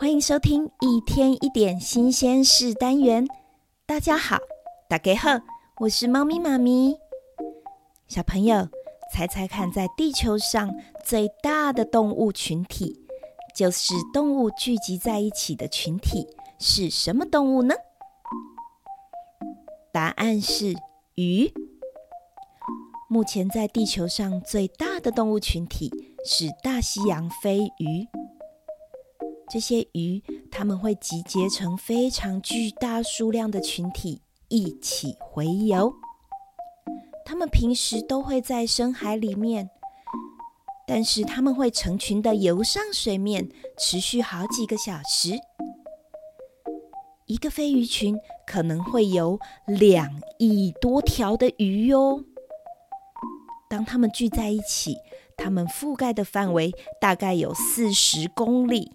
欢迎收听一天一点新鲜事单元。大家好，大家好，我是猫咪妈咪。小朋友，猜猜看，在地球上最大的动物群体，就是动物聚集在一起的群体，是什么动物呢？答案是鱼。目前在地球上最大的动物群体是大西洋飞鱼。这些鱼，它们会集结成非常巨大数量的群体，一起洄游。它们平时都会在深海里面，但是它们会成群的游上水面，持续好几个小时。一个飞鱼群可能会有两亿多条的鱼哟。当它们聚在一起，它们覆盖的范围大概有四十公里。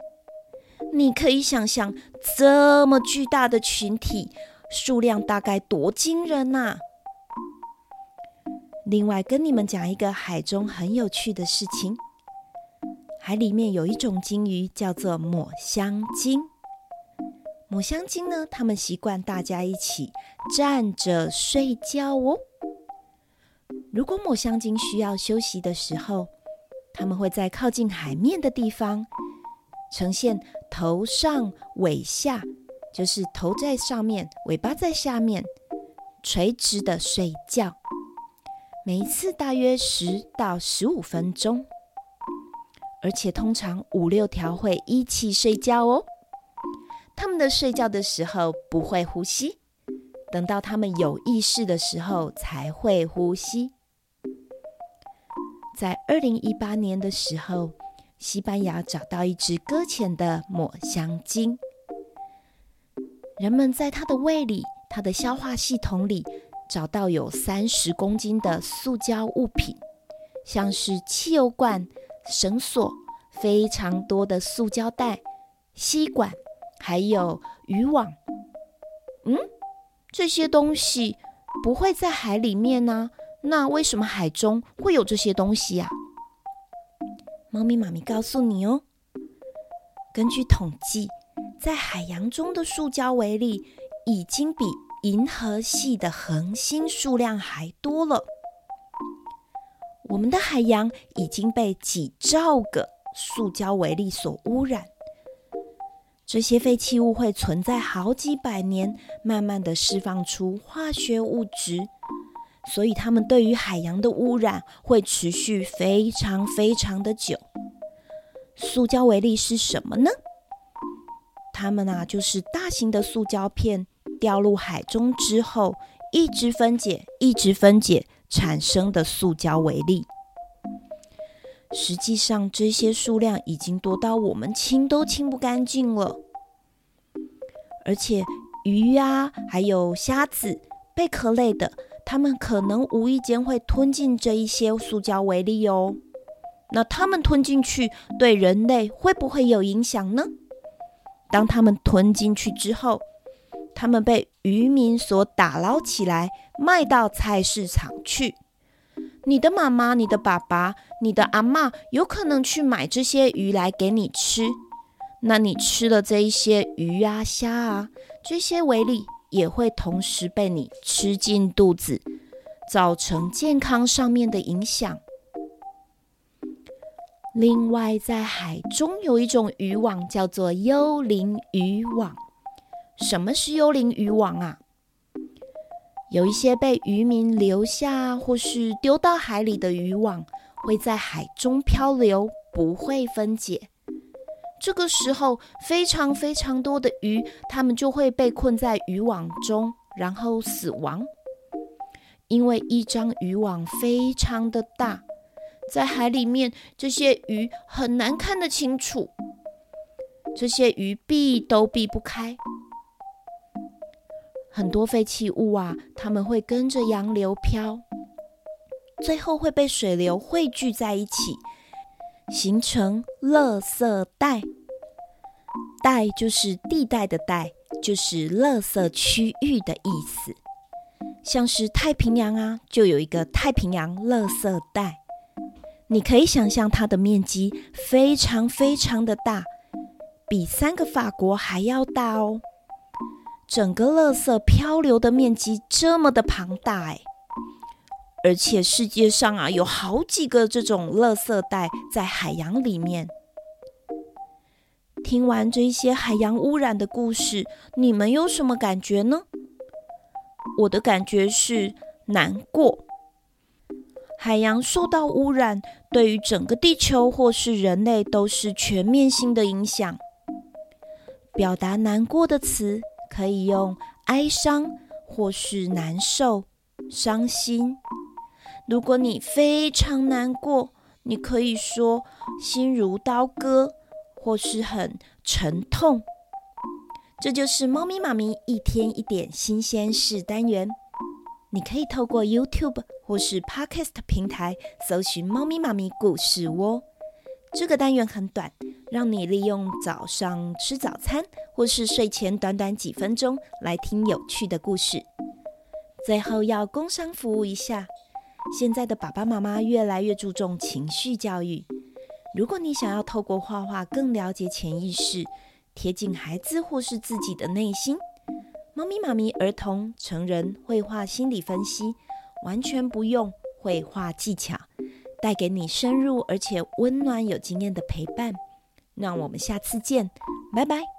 你可以想象，这么巨大的群体，数量大概多惊人呐！另外，跟你们讲一个海中很有趣的事情：海里面有一种鲸鱼叫做抹香鲸。抹香鲸呢，它们习惯大家一起站着睡觉哦。如果抹香鲸需要休息的时候，它们会在靠近海面的地方。呈现头上尾下，就是头在上面，尾巴在下面，垂直的睡觉。每一次大约十到十五分钟，而且通常五六条会一起睡觉哦。他们的睡觉的时候不会呼吸，等到他们有意识的时候才会呼吸。在二零一八年的时候，西班牙找到一只搁浅的抹香鲸，人们在它的胃里、它的消化系统里找到有三十公斤的塑胶物品，像是汽油罐、绳索、非常多的塑胶袋、吸管，还有渔网。嗯，这些东西不会在海里面呢？那为什么海中会有这些东西呀？猫咪妈咪告诉你哦，根据统计，在海洋中的塑胶微粒已经比银河系的恒星数量还多了。我们的海洋已经被几兆个塑胶微粒所污染。这些废弃物会存在好几百年，慢慢的释放出化学物质。所以，它们对于海洋的污染会持续非常非常的久。塑胶微粒是什么呢？它们啊，就是大型的塑胶片掉入海中之后，一直分解，一直分解产生的塑胶微粒。实际上，这些数量已经多到我们清都清不干净了。而且，鱼呀，还有虾子、贝壳类的。它们可能无意间会吞进这一些塑胶微粒哦。那它们吞进去对人类会不会有影响呢？当它们吞进去之后，它们被渔民所打捞起来，卖到菜市场去。你的妈妈、你的爸爸、你的阿嬷有可能去买这些鱼来给你吃。那你吃了这一些鱼啊、虾啊，这些微粒。也会同时被你吃进肚子，造成健康上面的影响。另外，在海中有一种渔网叫做幽灵渔网。什么是幽灵渔网啊？有一些被渔民留下或是丢到海里的渔网，会在海中漂流，不会分解。这个时候，非常非常多的鱼，它们就会被困在渔网中，然后死亡。因为一张渔网非常的大，在海里面，这些鱼很难看得清楚，这些鱼避都避不开。很多废弃物啊，它们会跟着洋流飘，最后会被水流汇聚在一起。形成垃圾带，带就是地带的带，就是垃圾区域的意思。像是太平洋啊，就有一个太平洋垃圾带。你可以想象它的面积非常非常的大，比三个法国还要大哦。整个垃圾漂流的面积这么的庞大哎，而且世界上啊有好几个这种垃圾带在海洋里面。听完这些海洋污染的故事，你们有什么感觉呢？我的感觉是难过。海洋受到污染，对于整个地球或是人类都是全面性的影响。表达难过的词可以用哀伤或是难受、伤心。如果你非常难过，你可以说心如刀割，或是很沉痛。这就是猫咪妈咪一天一点新鲜事单元。你可以透过 YouTube 或是 Podcast 平台搜寻“猫咪妈咪故事窝”。这个单元很短，让你利用早上吃早餐或是睡前短短几分钟来听有趣的故事。最后要工商服务一下，现在的爸爸妈妈越来越注重情绪教育。如果你想要透过画画更了解潜意识，贴近孩子或是自己的内心，猫咪妈咪儿童成人绘画心理分析，完全不用绘画技巧。带给你深入而且温暖有经验的陪伴，那我们下次见，拜拜。